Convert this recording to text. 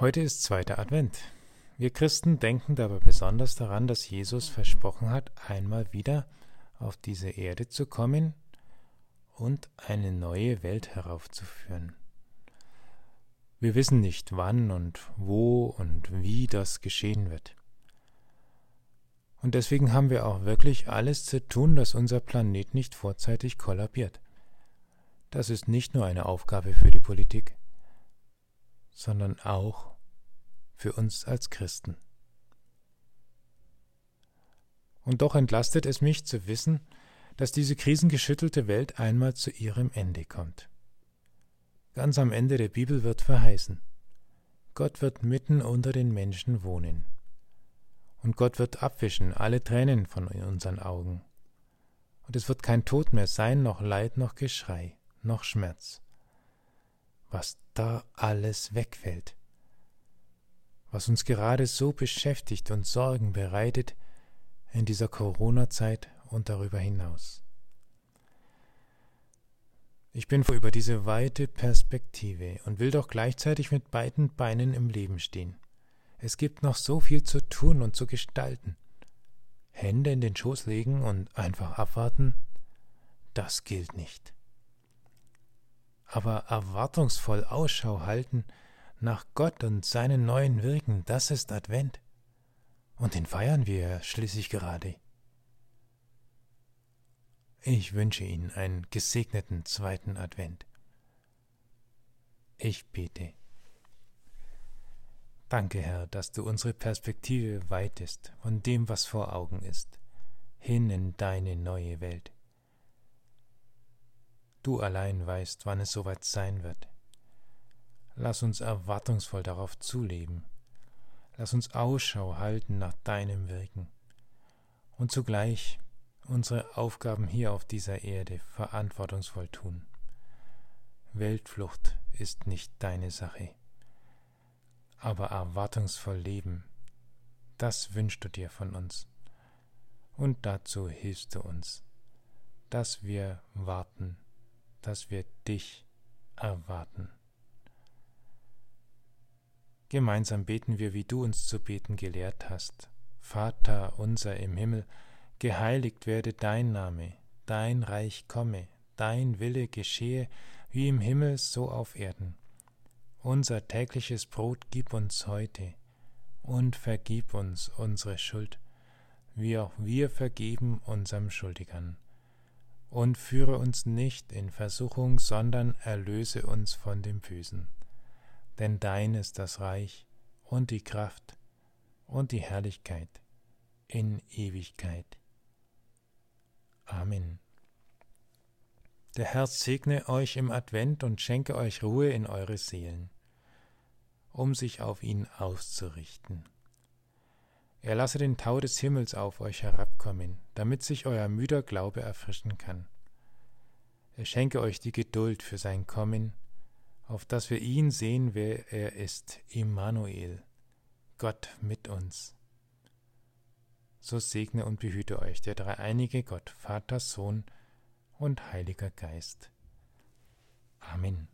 Heute ist zweiter Advent. Wir Christen denken dabei besonders daran, dass Jesus versprochen hat, einmal wieder auf diese Erde zu kommen und eine neue Welt heraufzuführen. Wir wissen nicht, wann und wo und wie das geschehen wird. Und deswegen haben wir auch wirklich alles zu tun, dass unser Planet nicht vorzeitig kollabiert. Das ist nicht nur eine Aufgabe für die Politik sondern auch für uns als Christen. Und doch entlastet es mich zu wissen, dass diese krisengeschüttelte Welt einmal zu ihrem Ende kommt. Ganz am Ende der Bibel wird verheißen, Gott wird mitten unter den Menschen wohnen. Und Gott wird abwischen alle Tränen von unseren Augen. Und es wird kein Tod mehr sein, noch Leid, noch Geschrei, noch Schmerz was da alles wegfällt, was uns gerade so beschäftigt und Sorgen bereitet in dieser Corona-Zeit und darüber hinaus. Ich bin froh über diese weite Perspektive und will doch gleichzeitig mit beiden Beinen im Leben stehen. Es gibt noch so viel zu tun und zu gestalten. Hände in den Schoß legen und einfach abwarten, das gilt nicht aber erwartungsvoll Ausschau halten nach Gott und seinen neuen Wirken, das ist Advent. Und den feiern wir schließlich gerade. Ich wünsche Ihnen einen gesegneten zweiten Advent. Ich bete. Danke, Herr, dass du unsere Perspektive weitest von dem, was vor Augen ist, hin in deine neue Welt. Du allein weißt, wann es soweit sein wird. Lass uns erwartungsvoll darauf zuleben. Lass uns Ausschau halten nach deinem Wirken und zugleich unsere Aufgaben hier auf dieser Erde verantwortungsvoll tun. Weltflucht ist nicht deine Sache, aber erwartungsvoll leben, das wünschst du dir von uns. Und dazu hilfst du uns, dass wir warten dass wir dich erwarten. Gemeinsam beten wir, wie du uns zu beten gelehrt hast. Vater unser im Himmel, geheiligt werde dein Name, dein Reich komme, dein Wille geschehe, wie im Himmel so auf Erden. Unser tägliches Brot gib uns heute und vergib uns unsere Schuld, wie auch wir vergeben unserem Schuldigern und führe uns nicht in Versuchung, sondern erlöse uns von dem Bösen. Denn dein ist das Reich und die Kraft und die Herrlichkeit in Ewigkeit. Amen. Der Herr segne euch im Advent und schenke euch Ruhe in eure Seelen, um sich auf ihn auszurichten. Er lasse den Tau des Himmels auf euch herabkommen, damit sich euer müder Glaube erfrischen kann. Er schenke euch die Geduld für sein Kommen, auf dass wir ihn sehen, wer er ist, Immanuel, Gott mit uns. So segne und behüte euch der dreieinige Gott, Vater, Sohn und Heiliger Geist. Amen.